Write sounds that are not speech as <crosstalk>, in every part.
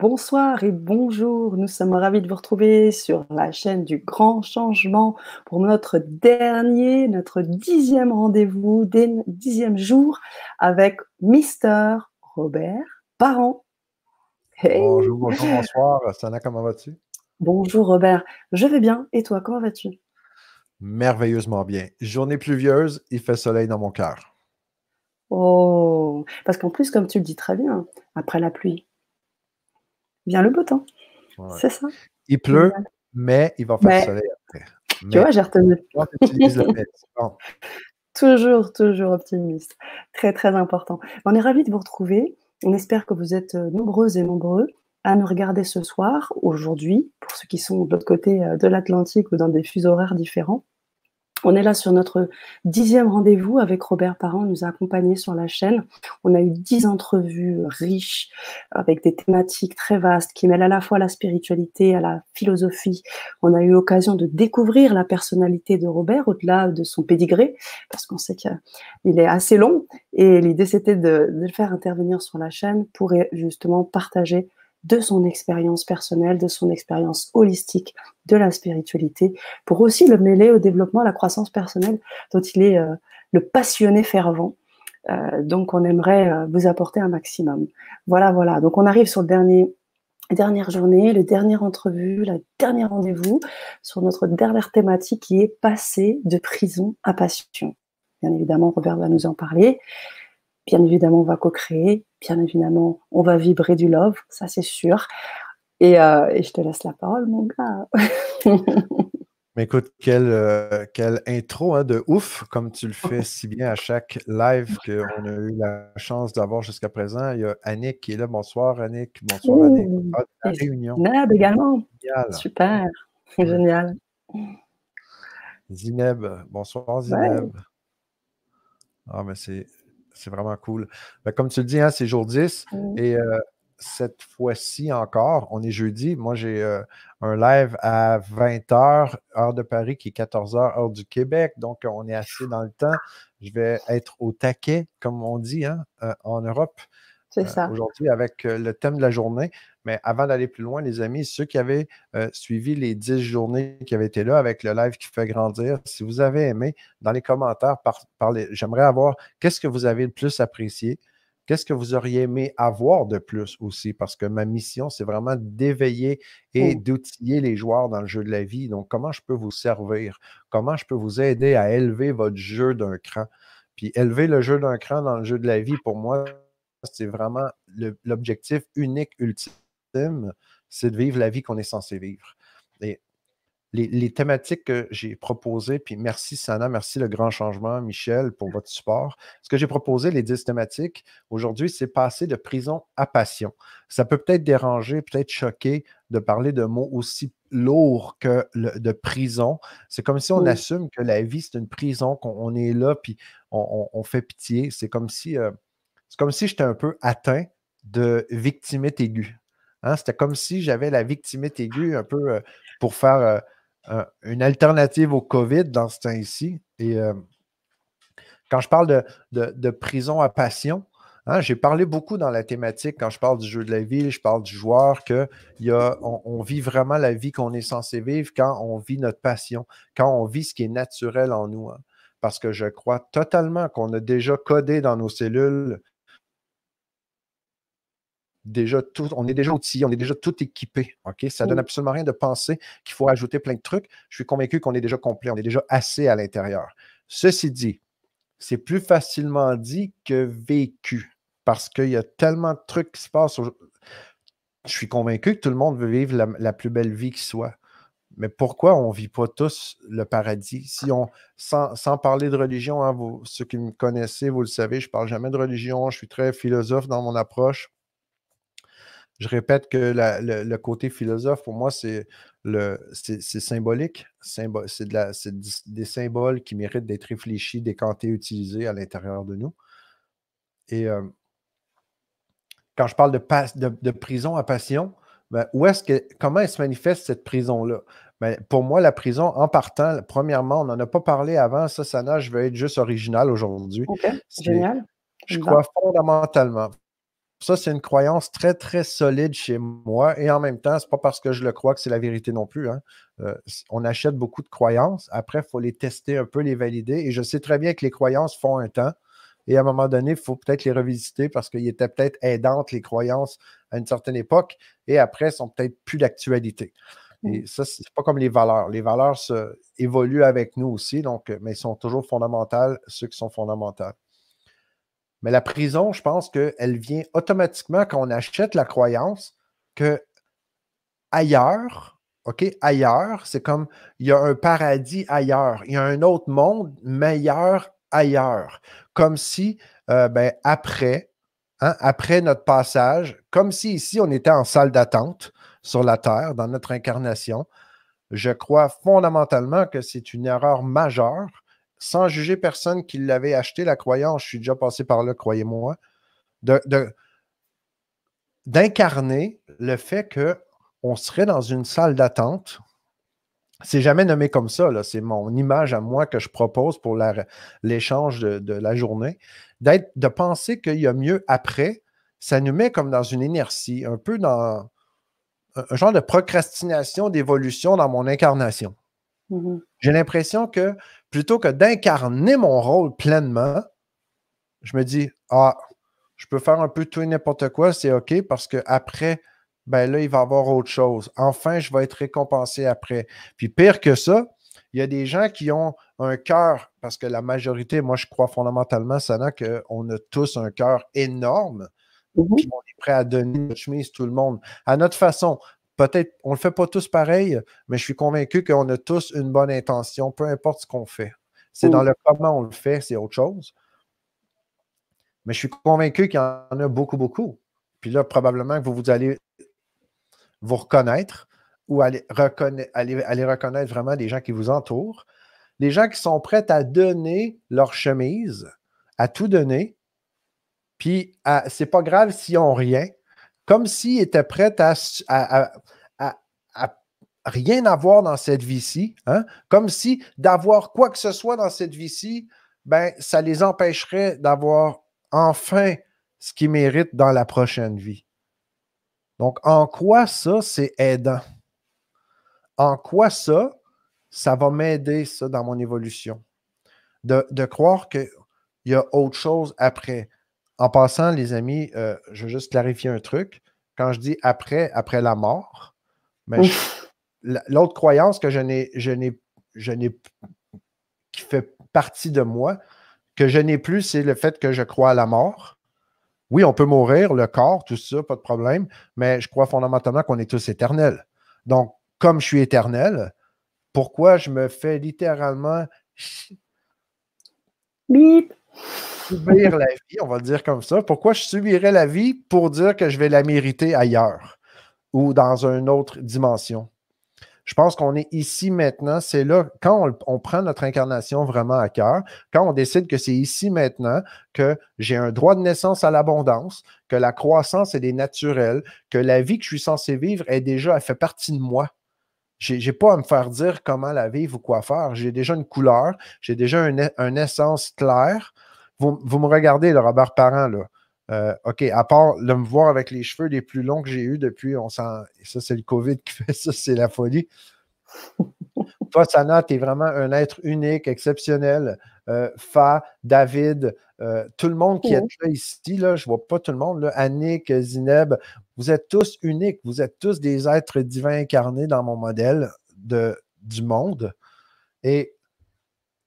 Bonsoir et bonjour, nous sommes ravis de vous retrouver sur la chaîne du Grand Changement pour notre dernier, notre dixième rendez-vous, dixième jour avec Mister Robert Parent. Bonjour, bonjour, bonsoir. <laughs> Sana, comment vas-tu? Bonjour Robert, je vais bien. Et toi, comment vas-tu? Merveilleusement bien. Journée pluvieuse, il fait soleil dans mon cœur. Oh, parce qu'en plus, comme tu le dis très bien, après la pluie, vient le beau temps. C'est ça. Il pleut, mais il va faire soleil après. Tu vois, j'ai retenu. <laughs> toujours, toujours optimiste. Très, très important. On est ravis de vous retrouver. On espère que vous êtes euh, nombreuses et nombreux à nous regarder ce soir, aujourd'hui, pour ceux qui sont de l'autre côté euh, de l'Atlantique ou dans des fuseaux horaires différents. On est là sur notre dixième rendez-vous avec Robert Parent, nous a accompagnés sur la chaîne. On a eu dix entrevues riches avec des thématiques très vastes qui mêlent à la fois la spiritualité, à la philosophie. On a eu l'occasion de découvrir la personnalité de Robert au-delà de son pédigré, parce qu'on sait qu'il est assez long. Et l'idée, c'était de, de, le faire intervenir sur la chaîne pour justement partager de son expérience personnelle, de son expérience holistique de la spiritualité, pour aussi le mêler au développement, à la croissance personnelle dont il est euh, le passionné fervent. Euh, donc, on aimerait euh, vous apporter un maximum. Voilà, voilà. Donc, on arrive sur le dernier dernière journée, le dernier entrevue, le dernier rendez-vous sur notre dernière thématique qui est passer de prison à passion. Bien évidemment, Robert va nous en parler. Bien évidemment, on va co-créer. Bien évidemment, on va vibrer du love, ça c'est sûr. Et, euh, je te laisse la parole, mon gars. <laughs> Mais écoute, quelle, euh, quelle intro hein, de ouf, comme tu le fais si bien à chaque live <laughs> qu'on a eu la chance d'avoir jusqu'à présent. Il y a Annick qui est là. Bonsoir, Annick. Bonsoir, Annick. Ah, réunion. Nab également. Super. Génial. Zineb. Bonsoir, Zineb. Ah, mais c'est c'est vraiment cool. Ben, comme tu le dis, hein, c'est jour 10. Mmh. Et euh, cette fois-ci encore, on est jeudi. Moi, j'ai euh, un live à 20h, heure de Paris, qui est 14h, heure du Québec. Donc, on est assez dans le temps. Je vais être au taquet, comme on dit hein, euh, en Europe. C'est ça. Aujourd'hui, avec le thème de la journée. Mais avant d'aller plus loin, les amis, ceux qui avaient euh, suivi les 10 journées qui avaient été là avec le live qui fait grandir, si vous avez aimé, dans les commentaires, j'aimerais avoir qu'est-ce que vous avez le plus apprécié, qu'est-ce que vous auriez aimé avoir de plus aussi, parce que ma mission, c'est vraiment d'éveiller et mmh. d'outiller les joueurs dans le jeu de la vie. Donc, comment je peux vous servir? Comment je peux vous aider à élever votre jeu d'un cran? Puis élever le jeu d'un cran dans le jeu de la vie, pour moi, c'est vraiment l'objectif unique, ultime c'est de vivre la vie qu'on est censé vivre. Et les, thématiques que j'ai proposées, puis merci Sana, merci le grand changement, Michel, pour votre support. Ce que j'ai proposé, les 10 thématiques, aujourd'hui, c'est passer de prison à passion. Ça peut peut-être déranger, peut-être choquer de parler de mots aussi lourds que de prison. C'est comme si on assume que la vie, c'est une prison, qu'on est là, puis on, fait pitié. C'est comme si, euh, c'est comme si j'étais un peu atteint de victimite aiguë. Hein, c'était comme si j'avais la victimite aiguë un peu euh, pour faire euh, une alternative au COVID dans ce temps-ci. Et euh, quand je parle de, prison à passion, hein, j'ai parlé beaucoup dans la thématique, quand je parle du jeu de la ville, je parle du joueur, qu'on on, vit vraiment la vie qu'on est censé vivre quand on vit notre passion, quand on vit ce qui est naturel en nous. Hein. Parce que je crois totalement qu'on a déjà codé dans nos cellules déjà tout, on est déjà outillé, on est déjà tout équipé. OK? Ça ne donne absolument rien de penser qu'il faut ajouter plein de trucs. Je suis convaincu qu'on est déjà complet, on est déjà assez à l'intérieur. Ceci dit, c'est plus facilement dit que vécu parce qu'il y a tellement de trucs qui se passent. Je suis convaincu que tout le monde veut vivre la, plus belle vie qui soit. Mais pourquoi on ne vit pas tous le paradis? Si on, sans, parler de religion, hein, vous, ceux qui me connaissez, vous le savez, je ne parle jamais de religion, je suis très philosophe dans mon approche. Je répète que le, côté philosophe, pour moi, c'est symbolique. c'est de des symboles qui méritent d'être réfléchis, décantés, utilisés à l'intérieur de nous. Et euh, quand je parle de, de, prison à passion, ben, où est-ce que, comment elle se manifeste cette prison-là? Ben, pour moi, la prison, en partant, premièrement, on n'en a pas parlé avant, ça, Sana, je vais être juste original aujourd'hui. génial. Je crois fondamentalement, ça, c'est une croyance très, très solide chez moi. Et en même temps, ce n'est pas parce que je le crois que c'est la vérité non plus. Hein. Euh, on achète beaucoup de croyances. Après, il faut les tester un peu, les valider. Et je sais très bien que les croyances font un temps. Et à un moment donné, il faut peut-être les revisiter parce qu'ils étaient peut-être aidantes, les croyances, à une certaine époque. Et après, elles sont peut-être plus d'actualité. Et mmh. ça, c'est pas comme les valeurs. Les valeurs se, évoluent avec nous aussi, donc, mais elles sont toujours fondamentales, ceux qui sont fondamentales. Mais la prison, je pense qu'elle vient automatiquement quand on achète la croyance que ailleurs, OK, ailleurs, c'est comme il y a un paradis ailleurs, il y a un autre monde meilleur ailleurs. Comme si, euh, ben, après, hein, après notre passage, comme si ici on était en salle d'attente sur la Terre, dans notre incarnation, je crois fondamentalement que c'est une erreur majeure sans juger personne qui l'avait acheté, la croyance, je suis déjà passé par là, croyez-moi, d'incarner le fait qu'on serait dans une salle d'attente. C'est jamais nommé comme ça, c'est mon image à moi que je propose pour l'échange de, la journée. de penser qu'il y a mieux après, ça nous met comme dans une inertie, un peu dans un genre de procrastination d'évolution dans mon incarnation. Mm-hmm. J'ai l'impression que plutôt que d'incarner mon rôle pleinement, je me dis, ah, je peux faire un peu tout et n'importe quoi, c'est OK parce qu'après, ben là, il va y avoir autre chose. Enfin, je vais être récompensé après. Puis pire que ça, il y a des gens qui ont un cœur, parce que la majorité, moi, je crois fondamentalement, Sana, qu'on a tous un cœur énorme. Puis on est prêt à donner notre chemise, tout le monde, à notre façon. Peut-être, on ne le fait pas tous pareil, mais je suis convaincu qu'on a tous une bonne intention, peu importe ce qu'on fait. C'est dans le comment on le fait, c'est autre chose. Mais je suis convaincu qu'il y en a beaucoup, beaucoup. Puis là, probablement que vous, allez vous reconnaître ou aller, aller, reconnaître vraiment des gens qui vous entourent. Des gens qui sont prêts à donner leur chemise, à tout donner. Puis, c'est pas grave s'ils n'ont rien comme s'ils étaient prêts à, rien avoir dans cette vie-ci, hein? comme si d'avoir quoi que ce soit dans cette vie-ci, ben, ça les empêcherait d'avoir enfin ce qu'ils méritent dans la prochaine vie. Donc, en quoi ça, c'est aidant? En quoi ça, ça va m'aider, ça, dans mon évolution? De, de croire qu'il y a autre chose après. En passant, les amis, euh, je veux juste clarifier un truc. Quand je dis après, après la mort, mais l'autre croyance que je n'ai, je n'ai, je n'ai, qui fait partie de moi, que je n'ai plus, c'est le fait que je crois à la mort. Oui, on peut mourir, le corps, tout ça, pas de problème, mais je crois fondamentalement qu'on est tous éternels. Donc, comme je suis éternel, pourquoi je me fais littéralement Bip subir la vie, on va le dire comme ça. Pourquoi je subirais la vie? Pour dire que je vais la mériter ailleurs ou dans une autre dimension? Je pense qu'on est ici maintenant. C'est là, quand on, prend notre incarnation vraiment à cœur, quand on décide que c'est ici maintenant que j'ai un droit de naissance à l'abondance, que la croissance est naturelle, que la vie que je suis censé vivre est déjà, elle fait partie de moi. Je n'ai pas à me faire dire comment la vivre ou quoi faire. J'ai déjà une couleur, j'ai déjà une essence claire vous, me regardez, le Robert Parent, là. Euh, OK, à part de me voir avec les cheveux les plus longs que j'ai eus depuis, on sent, ça, c'est le COVID qui fait ça, c'est la folie. Toi, Sana, tu es vraiment un être unique, exceptionnel. Euh, Fa, David, euh, tout le monde qui est là ici, là, je ne vois pas tout le monde, là, Annick, Zineb, vous êtes tous uniques, vous êtes tous des êtres divins incarnés dans mon modèle de, du monde. Et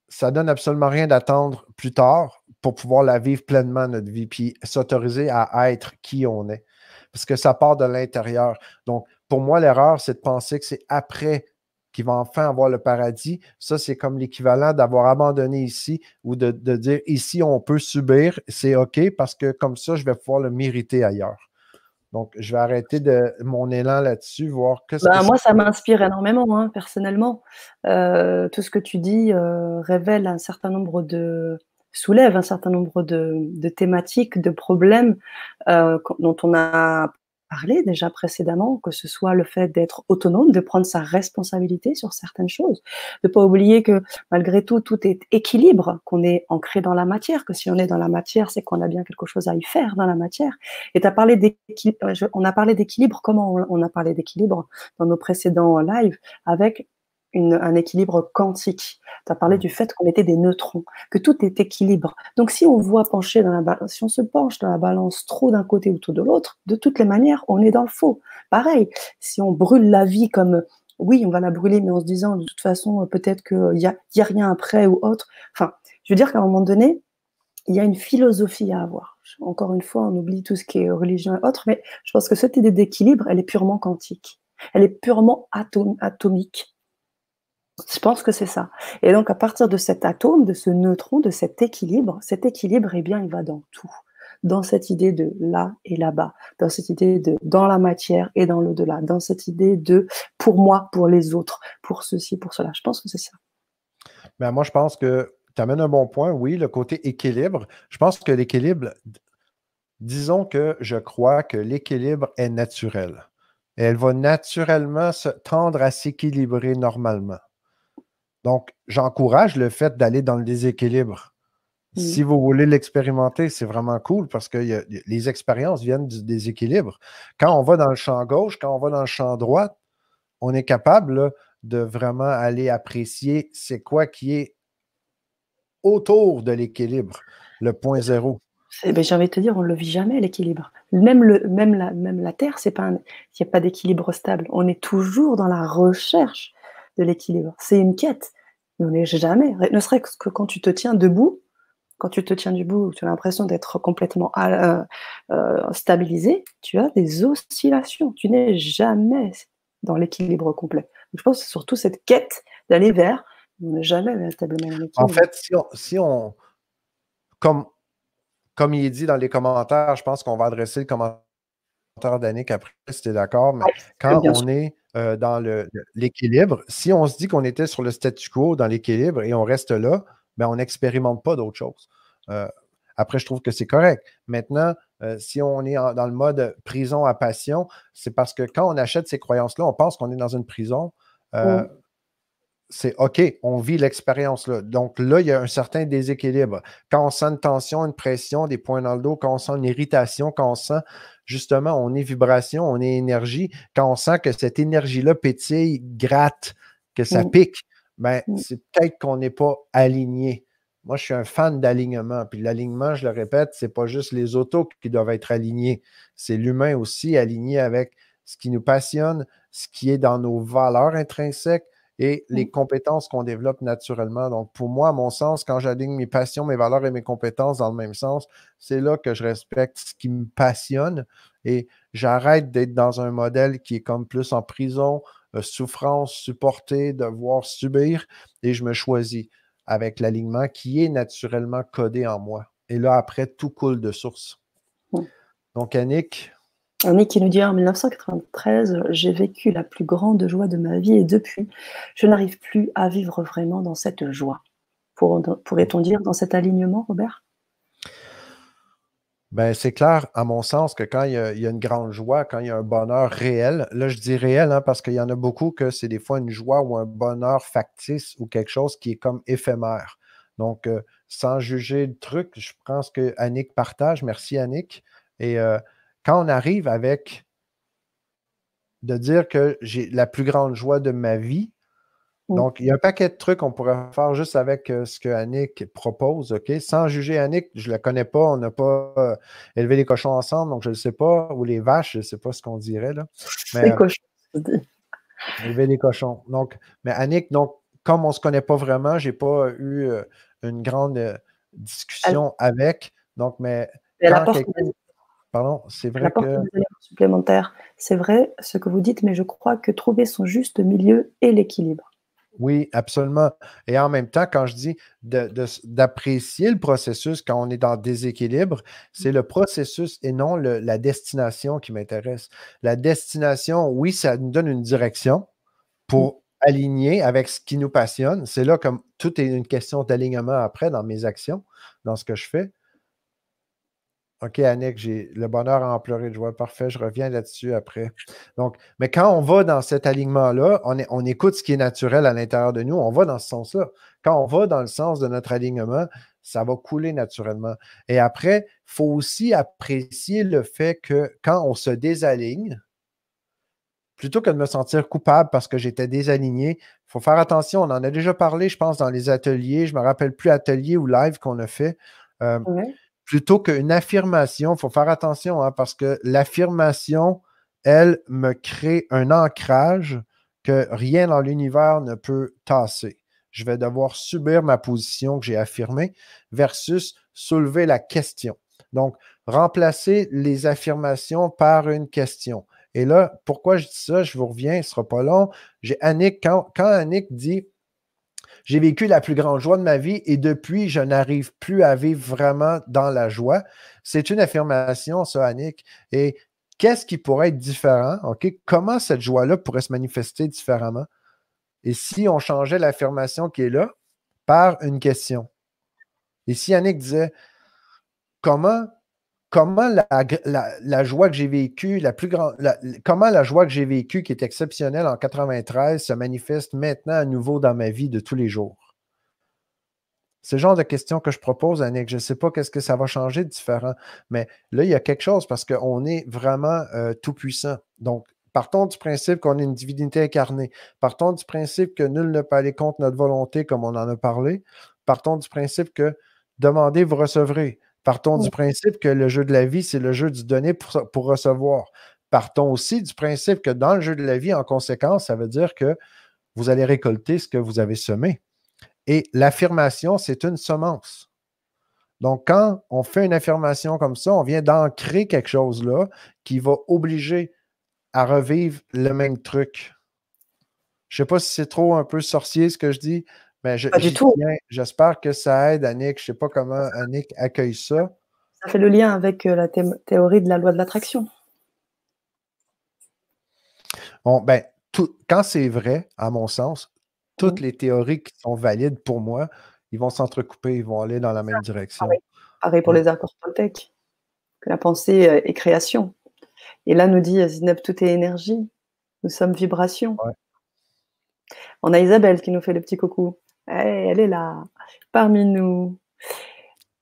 ça donne absolument rien d'attendre plus tard pour pouvoir la vivre pleinement, notre vie, puis s'autoriser à être qui on est. Parce que ça part de l'intérieur. Donc, pour moi, l'erreur, c'est de penser que c'est après qu'il va enfin avoir le paradis. Ça, c'est comme l'équivalent d'avoir abandonné ici ou de, dire ici, on peut subir, c'est OK parce que comme ça, je vais pouvoir le mériter ailleurs. Donc, je vais arrêter de mon élan là-dessus, voir que, bah, Moi, ça m'inspire énormément, hein, personnellement. Euh, tout ce que tu dis euh, révèle un certain nombre de, soulève un certain nombre de, thématiques, de problèmes euh, dont on a parlé déjà précédemment, que ce soit le fait d'être autonome, de prendre sa responsabilité sur certaines choses, de pas oublier que malgré tout, tout est équilibre, qu'on est ancré dans la matière, que si on est dans la matière, c'est qu'on a bien quelque chose à y faire dans la matière. Et as parlé d'équilibre, on a parlé d'équilibre, comment on a parlé d'équilibre dans nos précédents lives, avec un équilibre quantique. Tu as parlé mmh. du fait qu'on était des neutrons, que tout est équilibre. Donc si on voit pencher dans la balance, si on se penche dans la balance trop d'un côté ou tout de l'autre, de toutes les manières, on est dans le faux. Pareil, si on brûle la vie comme oui, on va la brûler, mais en se disant de toute façon, peut-être qu'il n'y a, y a rien après ou autre. Enfin, je veux dire qu'à un moment donné, il y a une philosophie à avoir. Encore une fois, on oublie tout ce qui est religion et autre, mais je pense que cette idée d'équilibre, elle est purement quantique. Elle est purement atomique. Je pense que c'est ça. Et donc, à partir de cet atome, de ce neutron, de cet équilibre, cet équilibre, eh bien, il va dans tout. Dans cette idée de là et là-bas, dans cette idée de dans la matière et dans l'au-delà, dans cette idée de pour moi, pour les autres, pour ceci, pour cela. Je pense que c'est ça. Ben, moi, je pense que tu amènes un bon point. Oui, le côté équilibre. Je pense que l'équilibre, disons que je crois que l'équilibre est naturel. elle va naturellement se tendre à s'équilibrer normalement. Donc, j'encourage le fait d'aller dans le déséquilibre. Si vous voulez l'expérimenter, c'est vraiment cool parce que les expériences viennent du déséquilibre. Quand on va dans le champ gauche, quand on va dans le champ droit, on est capable de vraiment aller apprécier c'est quoi qui est autour de l'équilibre, le point zéro. Ben, J'ai envie de te dire, on ne le vit jamais, l'équilibre. Même, le, même, la, même la Terre, il n'y a pas d'équilibre stable. On est toujours dans la recherche de l'équilibre. C'est une quête. On n'est jamais, ne serait-ce que quand tu te tiens debout, quand tu te tiens debout, tu as l'impression d'être complètement euh, euh, stabilisé, tu as des oscillations. Tu n'es jamais dans l'équilibre complet. je pense que c'est surtout cette quête d'aller vers, on n'est jamais véritablement dans l'équilibre. En fait, si on, comme, comme il est dit dans les commentaires, je pense qu'on va adresser le commentaire d'Annick après, si tu es d'accord, mais quand on est euh, dans l'équilibre. Si on se dit qu'on était sur le statu quo, dans l'équilibre, et on reste là, ben, on n'expérimente pas d'autre chose. Euh, après, je trouve que c'est correct. Maintenant, euh, si on est dans le mode prison à passion, c'est parce que quand on achète ces croyances-là, on pense qu'on est dans une prison. C'est OK, on vit l'expérience-là. Donc là, il y a un certain déséquilibre. Quand on sent une tension, une pression, des points dans le dos, quand on sent une irritation, quand on sent justement, on est vibration, on est énergie. Quand on sent que cette énergie-là pétille, gratte, que ça mm. pique, ben, mm. c'est peut-être qu'on n'est pas aligné. Moi, je suis un fan d'alignement. Puis l'alignement, je le répète, c'est pas juste les autos qui doivent être alignés. C'est l'humain aussi aligné avec ce qui nous passionne, ce qui est dans nos valeurs intrinsèques, et les compétences qu'on développe naturellement. Donc, pour moi, à mon sens, quand j'aligne mes passions, mes valeurs et mes compétences dans le même sens, c'est là que je respecte ce qui me passionne et j'arrête d'être dans un modèle qui est comme plus en prison, euh, souffrance, supporter, devoir subir et je me choisis avec l'alignement qui est naturellement codé en moi. Et là, après, tout coule de source. Donc, Annick, Annick qui nous dit en 1993, j'ai vécu la plus grande joie de ma vie et depuis, je n'arrive plus à vivre vraiment dans cette joie. Pourrait-on dire dans cet alignement, Robert? Ben, c'est clair, à mon sens, que quand il y, a, une grande joie, quand il y a un bonheur réel, là je dis réel hein, parce qu'il y en a beaucoup que c'est des fois une joie ou un bonheur factice ou quelque chose qui est comme éphémère. Donc, euh, sans juger le truc, je pense que Annick partage. Merci Annick. Et euh, quand on arrive avec de dire que j'ai la plus grande joie de ma vie, donc il y a un paquet de trucs qu'on pourrait faire juste avec euh, ce que Annick propose, OK? Sans juger Annick, je ne la connais pas, on n'a pas euh, élevé les cochons ensemble, donc je ne sais pas, ou les vaches, je ne sais pas ce qu'on dirait là. <laughs> les euh, cochons. élever les cochons. Donc, mais Annick, donc, comme on ne se connaît pas vraiment, je n'ai pas eu une grande discussion avec. Donc, mais. Pardon, c'est vrai que. Supplémentaire, c'est vrai ce que vous dites, mais je crois que trouver son juste milieu et l'équilibre. Oui, absolument. Et en même temps, quand je dis d'apprécier le processus quand on est dans déséquilibre, c'est le processus et non la destination qui m'intéresse. La destination, oui, ça nous donne une direction pour mm. aligner avec ce qui nous passionne. C'est là comme tout est une question d'alignement après dans mes actions, dans ce que je fais. OK, Annick, j'ai le bonheur à en pleurer de joie. Parfait, je reviens là-dessus après. Donc, mais quand on va dans cet alignement-là, on, écoute ce qui est naturel à l'intérieur de nous, on va dans ce sens-là. Quand on va dans le sens de notre alignement, ça va couler naturellement. Et après, il faut aussi apprécier le fait que quand on se désaligne, plutôt que de me sentir coupable parce que j'étais désaligné, il faut faire attention. On en a déjà parlé, je pense, dans les ateliers. Je ne me rappelle plus atelier ou live qu'on a fait. Euh, plutôt qu'une affirmation, il faut faire attention hein, parce que l'affirmation, elle, me crée un ancrage que rien dans l'univers ne peut tasser. Je vais devoir subir ma position que j'ai affirmée versus soulever la question. Donc, remplacer les affirmations par une question. Et là, pourquoi je dis ça? Je vous reviens, ce ne sera pas long. J'ai Annick, quand, quand Annick dit j'ai vécu la plus grande joie de ma vie et depuis, je n'arrive plus à vivre vraiment dans la joie. C'est une affirmation, ça, Annick. Et qu'est-ce qui pourrait être différent? Comment cette joie-là pourrait se manifester différemment? Et si on changeait l'affirmation qui est là par une question? Et si Annick disait comment comment la, joie que j'ai vécue, comment la joie que j'ai vécue, qui est exceptionnelle en 93, se manifeste maintenant à nouveau dans ma vie de tous les jours? C'est le genre de questions que je propose, Annick. Je ne sais pas qu'est-ce que ça va changer de différent, mais là, il y a quelque chose parce qu'on est vraiment euh, tout-puissant. Donc, partons du principe qu'on est une divinité incarnée. Partons du principe que nul ne peut aller contre notre volonté, comme on en a parlé. Partons du principe que demandez, vous recevrez. Partons du principe que le jeu de la vie, c'est le jeu du donner pour, pour, recevoir. Partons aussi du principe que dans le jeu de la vie, en conséquence, ça veut dire que vous allez récolter ce que vous avez semé. Et l'affirmation, c'est une semence. Donc, quand on fait une affirmation comme ça, on vient d'ancrer quelque chose là qui va obliger à revivre le même truc. Je ne sais pas si c'est trop un peu sorcier ce que je dis, mais pas du tout. J'espère que ça aide Annick. Je ne sais pas comment Annick accueille ça. Ça fait le lien avec euh, la théorie de la loi de l'attraction. Bon, ben, quand c'est vrai, à mon sens, toutes les théories qui sont valides pour moi, ils vont s'entrecouper, ils vont aller dans la même direction. Pareil, pour les accords Toltec, que la pensée euh, est création. Et là, nous dit Zineb, tout est énergie. Nous sommes vibration. On a Isabelle qui nous fait le petit coucou elle est là, parmi nous.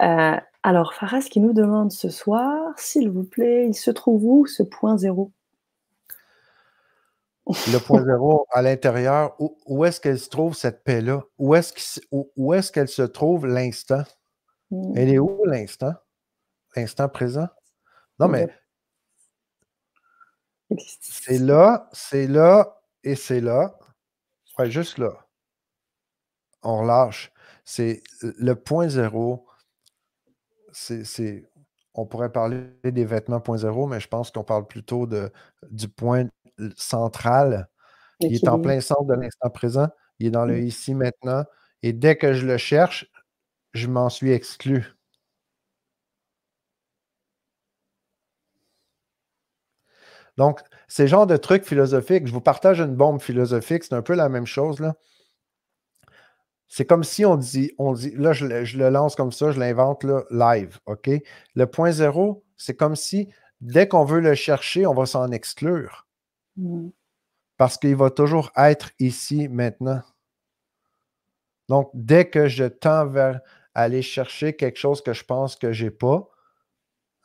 Euh, alors, Faras qui nous demande ce soir, s'il vous plaît, il se trouve où ce point zéro? Le point zéro à l'intérieur, où, est-ce qu'elle se trouve cette paix-là? Où est-ce qu'elle se trouve l'instant? Hmm. Elle est où l'instant? L'instant présent? Non, mais c'est là, c'est là et c'est là. Ouais, juste là on relâche. C'est le point zéro. C'est, on pourrait parler des vêtements point zéro, mais je pense qu'on parle plutôt de, du point central. Il est en plein centre de l'instant présent. Il est dans le mmh. ici maintenant. Et dès que je le cherche, je m'en suis exclu. Donc, ces genres de trucs philosophiques, je vous partage une bombe philosophique, c'est un peu la même chose. Là. C'est comme si on dit, on dit là, je, le lance comme ça, je l'invente live, OK? Le point zéro, c'est comme si dès qu'on veut le chercher, on va s'en exclure. Mmh. Parce qu'il va toujours être ici maintenant. Donc, dès que je tends vers aller chercher quelque chose que je pense que je n'ai pas,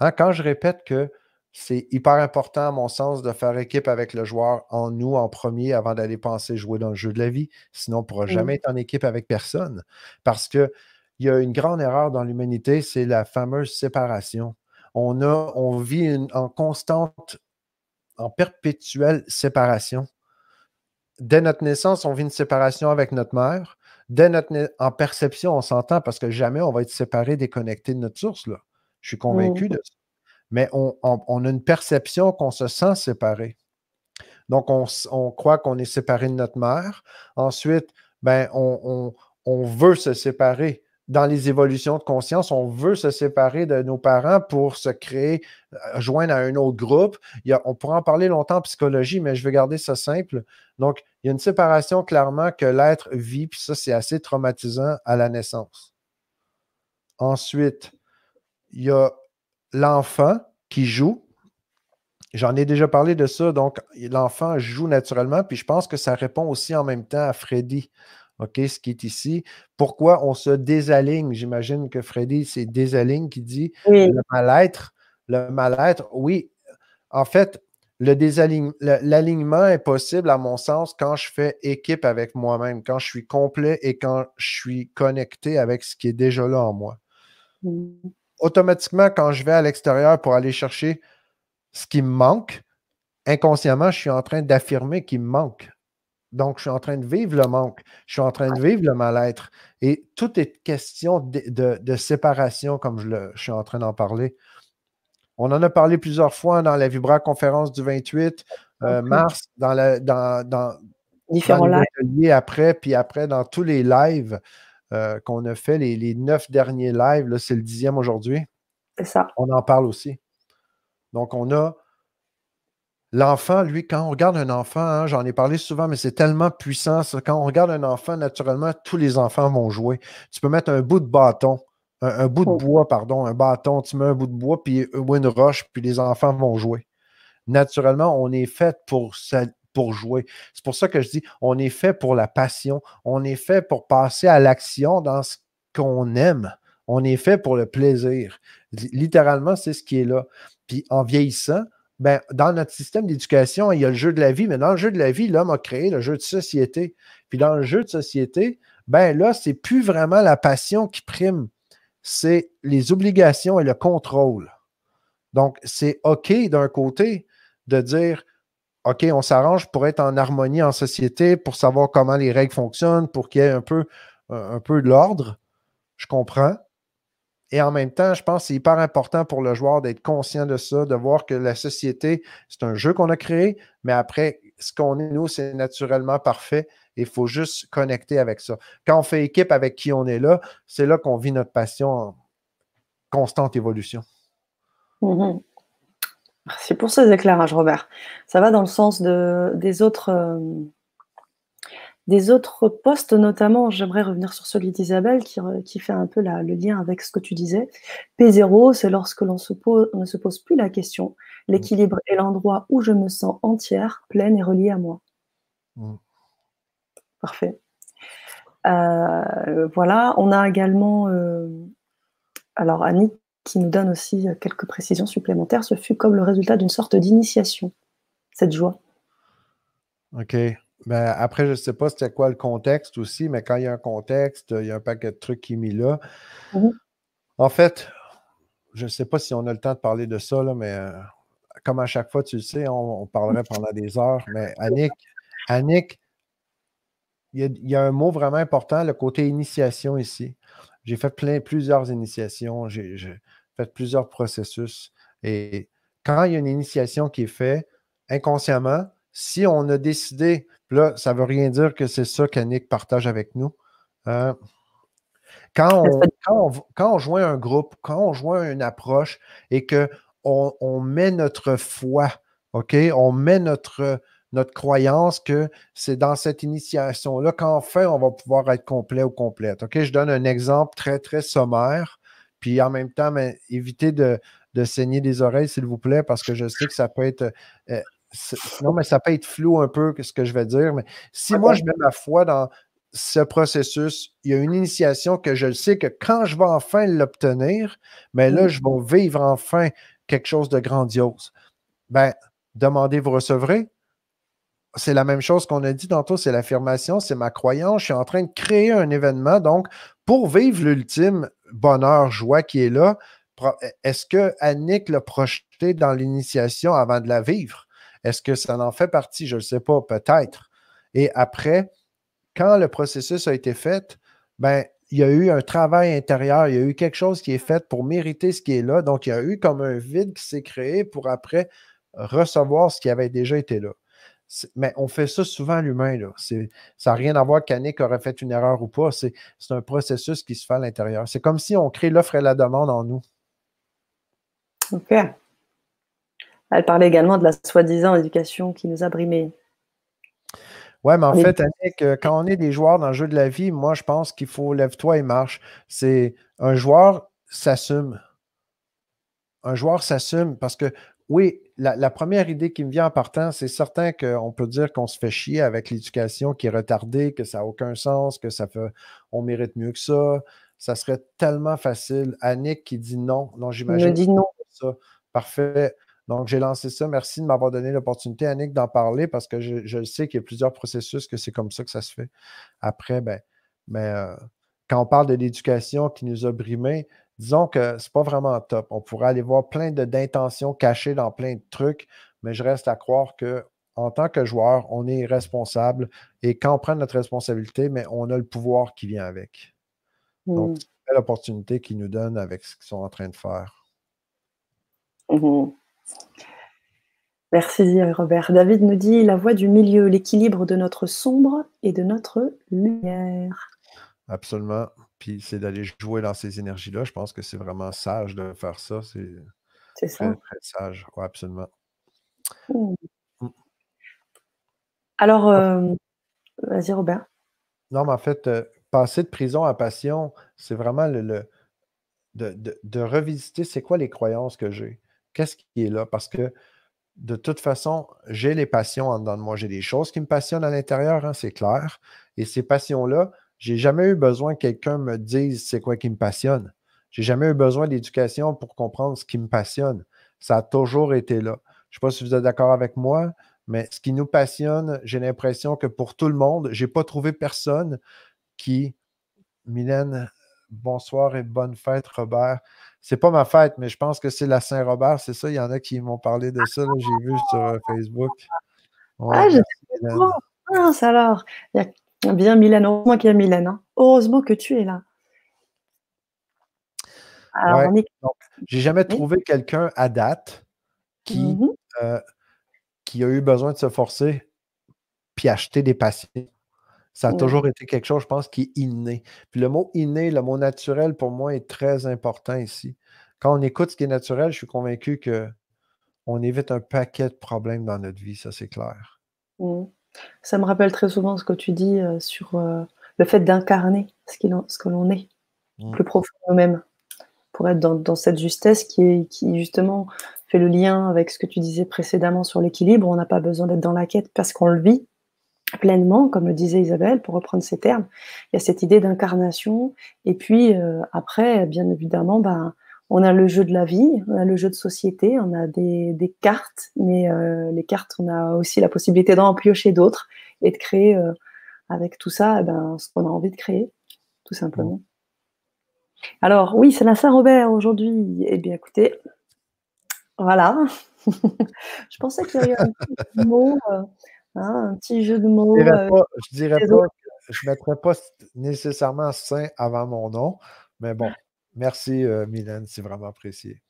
hein, quand je répète que c'est hyper important, à mon sens, de faire équipe avec le joueur en nous en premier avant d'aller penser jouer dans le jeu de la vie. Sinon, on ne pourra mmh. jamais être en équipe avec personne. Parce qu'il y a une grande erreur dans l'humanité, c'est la fameuse séparation. On, a, on vit en constante, en perpétuelle séparation. Dès notre naissance, on vit une séparation avec notre mère. Dès notre en perception, on s'entend parce que jamais on va être séparé, déconnecté de notre source. Là. Je suis convaincu mmh. de ça mais on, a une perception qu'on se sent séparé. Donc, on, croit qu'on est séparé de notre mère. Ensuite, ben, on, veut se séparer. Dans les évolutions de conscience, on veut se séparer de nos parents pour se créer, euh, joindre à un autre groupe. on pourra en parler longtemps en psychologie, mais je vais garder ça simple. Donc, il y a une séparation clairement que l'être vit, puis ça, c'est assez traumatisant à la naissance. Ensuite, il y a l'enfant qui joue, j'en ai déjà parlé de ça, donc l'enfant joue naturellement, puis je pense que ça répond aussi en même temps à Freddy. OK, ce qui est ici. Pourquoi on se désaligne? J'imagine que Freddy, c'est désaligne qui dit le mal-être. Le mal-être, oui. En fait, l'alignement est possible, à mon sens, quand je fais équipe avec moi-même, quand je suis complet et quand je suis connecté avec ce qui est déjà là en moi. Mmh. Automatiquement, quand je vais à l'extérieur pour aller chercher ce qui me manque, inconsciemment, je suis en train d'affirmer qu'il me manque. Donc, je suis en train de vivre le manque, je suis en train de vivre le mal-être. Et tout est question de, séparation, comme je, je suis en train d'en parler. On en a parlé plusieurs fois dans la Vibra conférence du 28 euh, mars, dans, la, dans, dans, après, puis après dans tous les lives euh, qu'on a fait, les, neuf derniers lives, c'est le dixième aujourd'hui. C'est ça. On en parle aussi. Donc, on a l'enfant, lui, quand on regarde un enfant, hein, j'en ai parlé souvent, mais c'est tellement puissant. Quand on regarde un enfant, naturellement, tous les enfants vont jouer. Tu peux mettre un bout de bâton un, bout de oh. bois, pardon, un bâton, tu mets un bout de bois, puis ou une roche, puis les enfants vont jouer. Naturellement, on est fait pour, pour jouer. C'est pour ça que je dis, on est fait pour la passion, on est fait pour passer à l'action dans ce qu'on aime. On est fait pour le plaisir. Littéralement, c'est ce qui est là. Puis en vieillissant, ben, dans notre système d'éducation, il y a le jeu de la vie, mais dans le jeu de la vie, l'homme a créé le jeu de société. Puis dans le jeu de société, ben là, c'est plus vraiment la passion qui prime c'est les obligations et le contrôle. Donc, c'est OK d'un côté de dire OK, on s'arrange pour être en harmonie en société, pour savoir comment les règles fonctionnent, pour qu'il y ait un peu, de l'ordre. Je comprends. Et en même temps, je pense que c'est hyper important pour le joueur d'être conscient de ça, de voir que la société, c'est un jeu qu'on a créé, mais après, ce qu'on est, nous, c'est naturellement parfait il faut juste connecter avec ça. Quand on fait équipe avec qui on est là, c'est là qu'on vit notre passion en constante évolution. Mhm. Merci pour ces éclairages, Robert. Ça va dans le sens de, des autres. Euh, des autres postes, notamment, j'aimerais revenir sur celui d'Isabelle qui, qui, fait un peu le lien avec ce que tu disais. P0, c'est lorsque l'on ne se pose plus la question. L'équilibre est l'endroit où je me sens entière, pleine et reliée à moi. Mm. Parfait. Euh, voilà, on a également, euh, alors Annie qui nous donne aussi quelques précisions supplémentaires. Ce fut comme le résultat d'une sorte d'initiation, cette joie. OK. Ben, après, je ne sais pas c'était quoi le contexte aussi, mais quand il y a un contexte, il y a un paquet de trucs qui est mis là. Mhm. En fait, je ne sais pas si on a le temps de parler de ça, mais euh, comme à chaque fois, tu le sais, on, on parlerait <laughs> pendant des heures. Mais Annick, Annick il y, a, un mot vraiment important, le côté initiation ici. J'ai fait plein, plusieurs initiations, j'ai fait plusieurs processus. Et quand il y a une initiation qui est faite, inconsciemment, si on a décidé, là, ça ne veut rien dire que c'est ça qu'Annick partage avec nous. Euh, quand, on, quand, joint un groupe, quand on joint une approche et qu'on on met notre foi, OK, on met notre, notre croyance que c'est dans cette initiation-là qu'enfin on va pouvoir être complet ou complète. OK, je donne un exemple très, très sommaire, puis en même temps, mais évitez de, saigner des oreilles, s'il vous plaît, parce que je sais que ça peut être. Euh, non, mais ça peut être flou un peu ce que je vais dire. Mais si moi, je mets ma foi dans ce processus, il y a une initiation que je sais que quand je vais enfin l'obtenir, mais là, je vais vivre enfin quelque chose de grandiose. Ben, demandez, vous recevrez c'est la même chose qu'on a dit tantôt, c'est l'affirmation, c'est ma croyance. Je suis en train de créer un événement. Donc, pour vivre l'ultime bonheur, joie qui est là, est-ce que Annick l'a projeté dans l'initiation avant de la vivre? Est-ce que ça en fait partie? Je ne sais pas, peut-être. Et après, quand le processus a été fait, ben, il y a eu un travail intérieur, il y a eu quelque chose qui est fait pour mériter ce qui est là. Donc, il y a eu comme un vide qui s'est créé pour après recevoir ce qui avait déjà été là. Mais on fait ça souvent l'humain. Ça n'a rien à voir qu'Annick aurait fait une erreur ou pas. C'est un processus qui se fait à l'intérieur. C'est comme si on crée l'offre et la demande en nous. OK. Elle parlait également de la soi-disant éducation qui nous a brimés. Oui, mais en fait, Annick, euh, quand on est des joueurs dans le jeu de la vie, moi, je pense qu'il faut lève-toi et marche. C'est un joueur s'assume. un joueur s'assume parce que oui, la, première idée qui me vient en partant, c'est certain qu'on peut dire qu'on se fait chier avec l'éducation qui est retardée, que ça n'a aucun sens, que ça fait on mérite mieux que ça. Ça serait tellement facile. Annick qui dit non. Non, j'imagine. dit non. Ça. Parfait. Donc, j'ai lancé ça. Merci de m'avoir donné l'opportunité, Annick, d'en parler parce que je, sais qu'il y a plusieurs processus que c'est comme ça que ça se fait. Après, ben, mais, ben, euh, quand on parle de l'éducation qui nous a brimés, disons que c'est pas vraiment top. On pourrait aller voir plein d'intentions cachées dans plein de trucs, mais je reste à croire que en tant que joueur, on est responsable et quand on prend notre responsabilité, mais on a le pouvoir qui vient avec. Donc, mmh. c'est l'opportunité qu'ils nous donnent avec ce qu'ils sont en train de faire. Mmh Merci Robert. David nous dit la voie du milieu, l'équilibre de notre sombre et de notre lumière. Absolument. Puis c'est d'aller jouer dans ces énergies-là. Je pense que c'est vraiment sage de faire ça. C'est ça. Très, sage. Oui, absolument. Mmh. Mmh. Alors, euh, vas-y, Robert. Non, mais en fait, euh, passer de prison à passion, c'est vraiment le, de, revisiter c'est quoi les croyances que j'ai. Qu'est-ce qui est là? Parce que de toute façon, j'ai les passions en dedans de moi. J'ai des choses qui me passionnent à l'intérieur, hein, c'est clair. Et ces passions-là, j'ai jamais eu besoin que quelqu'un me dise c'est quoi qui me passionne. J'ai jamais eu besoin d'éducation pour comprendre ce qui me passionne. Ça a toujours été là. Je ne sais pas si vous êtes d'accord avec moi, mais ce qui nous passionne, j'ai l'impression que pour tout le monde, je n'ai pas trouvé personne qui. Mylène, bonsoir et bonne fête, Robert. C'est pas ma fête, mais je pense que c'est la Saint-Robert, c'est ça? Il y en a qui m'ont parlé de ça, j'ai vu sur euh, Facebook. ah, je sais alors. Il y a Bien, Mylène. Heureusement qu'il y a Mylène. Hein. Heureusement que tu es là. J'ai jamais trouvé quelqu'un à date qui, mmh euh, qui a eu besoin de se forcer puis acheter des patients. Ça a toujours été quelque chose, je pense, qui est inné. Puis le mot inné, le mot naturel, pour moi, est très important ici. Quand on écoute ce qui est naturel, je suis convaincu qu'on évite un paquet de problèmes dans notre vie, ça c'est clair. Mmh. Ça me rappelle très souvent ce que tu dis euh, sur euh, le fait d'incarner ce, ce que l'on est, mmh. plus profond nous-mêmes, pour être dans, cette justesse qui, est, qui justement fait le lien avec ce que tu disais précédemment sur l'équilibre. On n'a pas besoin d'être dans la quête parce qu'on le vit pleinement, comme le disait Isabelle, pour reprendre ces termes. Il y a cette idée d'incarnation. Et puis euh, après, bien évidemment, ben, on a le jeu de la vie, on a le jeu de société, on a des, cartes, mais euh, les cartes, on a aussi la possibilité d'en piocher d'autres et de créer euh, avec tout ça eh ben, ce qu'on a envie de créer, tout simplement. Alors, oui, c'est la Saint-Robert aujourd'hui. Eh bien, écoutez, voilà. <laughs> je pensais qu'il y aurait un petit mot, euh, hein, un petit jeu de mots. Je dirais pas, je dirais pas, je ne mettrais pas nécessairement saint avant mon nom, mais bon. Merci, euh, Mylène, c'est vraiment apprécié.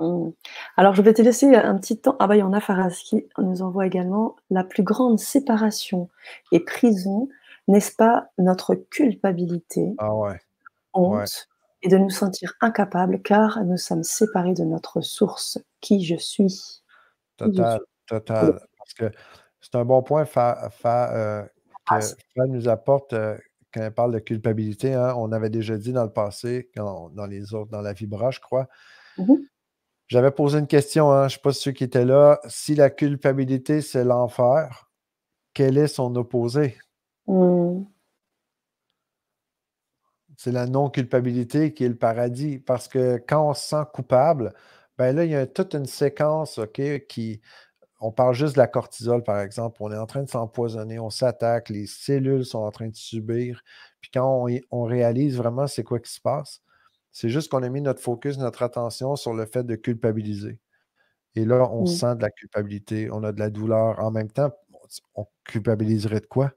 Mmh. Alors, je vais te laisser un petit temps. Ah, bah, il y en a Faraz qui nous envoie également la plus grande séparation et prison, n'est-ce pas notre culpabilité, ah honte, et de nous sentir incapables car nous sommes séparés de notre source, qui je suis. Total, total. Parce que c'est un bon point fa, euh, que ah, nous apporte. Euh, quand elle parle de culpabilité, hein, on avait déjà dit dans le passé, dans les autres, dans la Vibra, je crois. Mmh J'avais posé une question, hein, je ne sais pas si ceux qui étaient là. Si la culpabilité, c'est l'enfer, quel est son opposé? Mmh. C'est la non-culpabilité qui est le paradis. Parce que quand on se sent coupable, ben là, il y a toute une séquence OK, qui, on parle juste de la cortisol, par exemple. On est en train de s'empoisonner, on s'attaque, les cellules sont en train de subir. Puis quand on, réalise vraiment c'est quoi qui se passe, c'est juste qu'on a mis notre focus, notre attention sur le fait de culpabiliser. Et là, on sent de la culpabilité, on a de la douleur. En même temps, on culpabiliserait de quoi?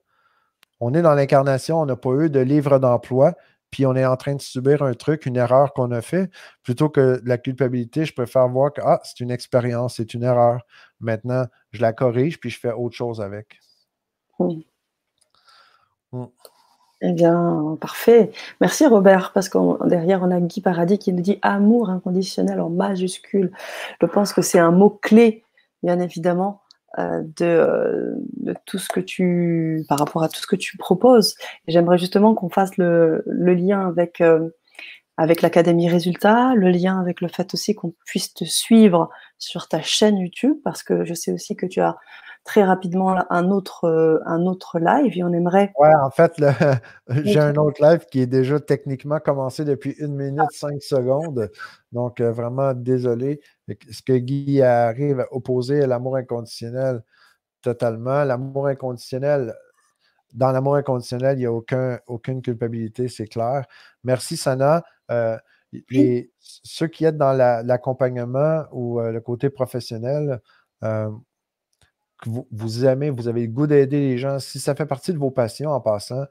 On est dans l'incarnation, on n'a pas eu de livre d'emploi, puis on est en train de subir un truc, une erreur qu'on a fait, plutôt que la culpabilité, je préfère voir que ah, c'est une expérience, c'est une erreur. Maintenant, je la corrige, puis je fais autre chose avec. Hmm. Eh bien, parfait. Merci Robert, parce que derrière, on a Guy Paradis qui nous dit amour inconditionnel en majuscule. Je pense que c'est un mot-clé, bien évidemment, euh, de, tout ce que tu, par rapport à tout ce que tu proposes. J'aimerais justement qu'on fasse le, lien avec euh, avec l'Académie Résultats, le lien avec le fait aussi qu'on puisse te suivre sur ta chaîne YouTube, parce que je sais aussi que tu as très rapidement un autre, euh, un autre live et on aimerait. Ouais, en fait, <laughs> j'ai un autre live qui est déjà techniquement commencé depuis une minute, cinq secondes. Donc, euh, vraiment désolé. Ce que Guy arrive à opposer à l'amour inconditionnel totalement. L'amour inconditionnel, dans l'amour inconditionnel, il n'y a aucun, aucune culpabilité, c'est clair. Merci, Sana. Euh, ceux qui êtes dans l'accompagnement ou euh, le côté professionnel, euh, que vous, aimez, vous avez le goût d'aider les gens, si ça fait partie de vos passions en passant,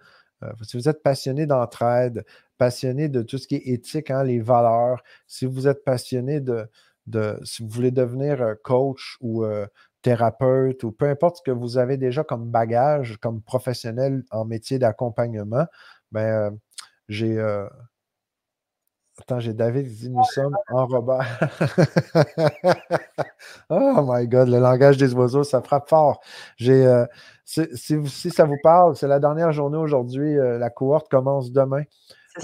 si vous êtes passionné d'entraide, passionné de tout ce qui est éthique, hein, les valeurs, si vous êtes passionné de, de si vous voulez devenir coach ou thérapeute ou peu importe ce que vous avez déjà comme bagage, comme professionnel en métier d'accompagnement, ben, j'ai, Attends, j'ai David qui dit Nous sommes en Robert. <laughs> oh my God, le langage des oiseaux, ça frappe fort. J'ai, euh, si, ça vous parle, c'est la dernière journée aujourd'hui. Euh, la cohorte commence demain,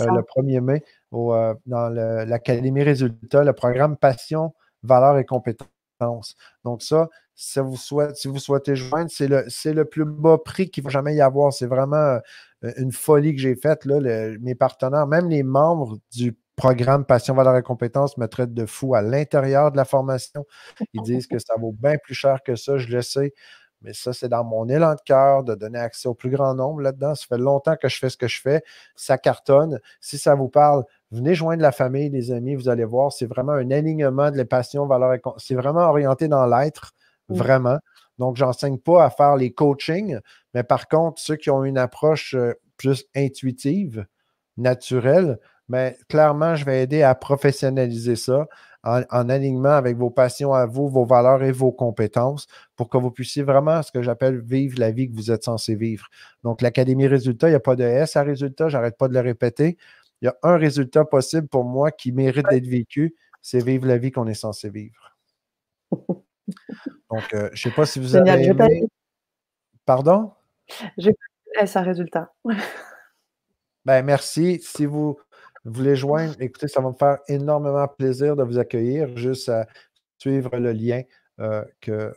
euh, le 1er mai, dans l'Académie Résultats, le programme Passion, Valeurs et Compétences. Donc, ça, si vous, souhaitez, joindre, c'est le, plus bas prix qu'il va jamais y avoir. C'est vraiment une folie que j'ai faite. Là, mes partenaires, même les membres du programme Passion, Valeur et Compétences me traite de fou à l'intérieur de la formation. Ils disent que ça vaut bien plus cher que ça, je le sais. Mais ça, c'est dans mon élan de cœur de donner accès au plus grand nombre là-dedans. Ça fait longtemps que je fais ce que je fais. Ça cartonne. Si ça vous parle, venez joindre la famille, les amis. Vous allez voir, c'est vraiment un alignement de les passions, valeurs et C'est vraiment orienté dans l'être, vraiment. Donc, je n'enseigne pas à faire les coachings, mais par contre, ceux qui ont une approche euh, plus intuitive, naturelle, mais clairement, je vais aider à professionnaliser ça en, alignement avec vos passions à vous, vos valeurs et vos compétences pour que vous puissiez vraiment, ce que j'appelle, vivre la vie que vous êtes censé vivre. Donc, l'Académie Résultat, il n'y a pas de S à résultat, j'arrête pas de le répéter. Il y a un résultat possible pour moi qui mérite d'être vécu, c'est vivre la vie qu'on est censé vivre. Donc, euh, je ne sais pas si vous avez aimé... Pardon? J'ai à résultat. ben, merci. Si vous voulez joindre, écoutez, ça va me faire énormément plaisir de vous accueillir, juste à suivre le lien euh, que.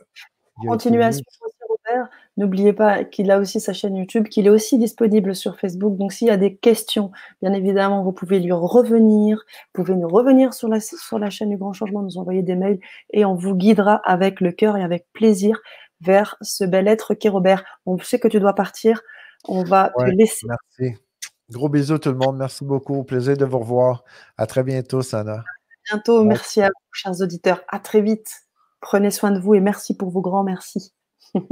Continuation Robert. N'oubliez pas qu'il a aussi sa chaîne YouTube, qu'il est aussi disponible sur Facebook. Donc, s'il y a des questions, bien évidemment, vous pouvez lui revenir. Vous pouvez nous revenir sur la, sur la chaîne du Grand Changement, nous envoyer des mails et on vous guidera avec le cœur et avec plaisir vers ce bel être qui est Robert. On sait que tu dois partir. On va te laisser. Merci. Gros bisous tout le monde. Merci beaucoup. Plaisir de vous revoir. À très bientôt, Sana. À bientôt. Merci à vous, chers auditeurs. À très vite. Prenez soin de vous et merci pour vos grands merci. <laughs>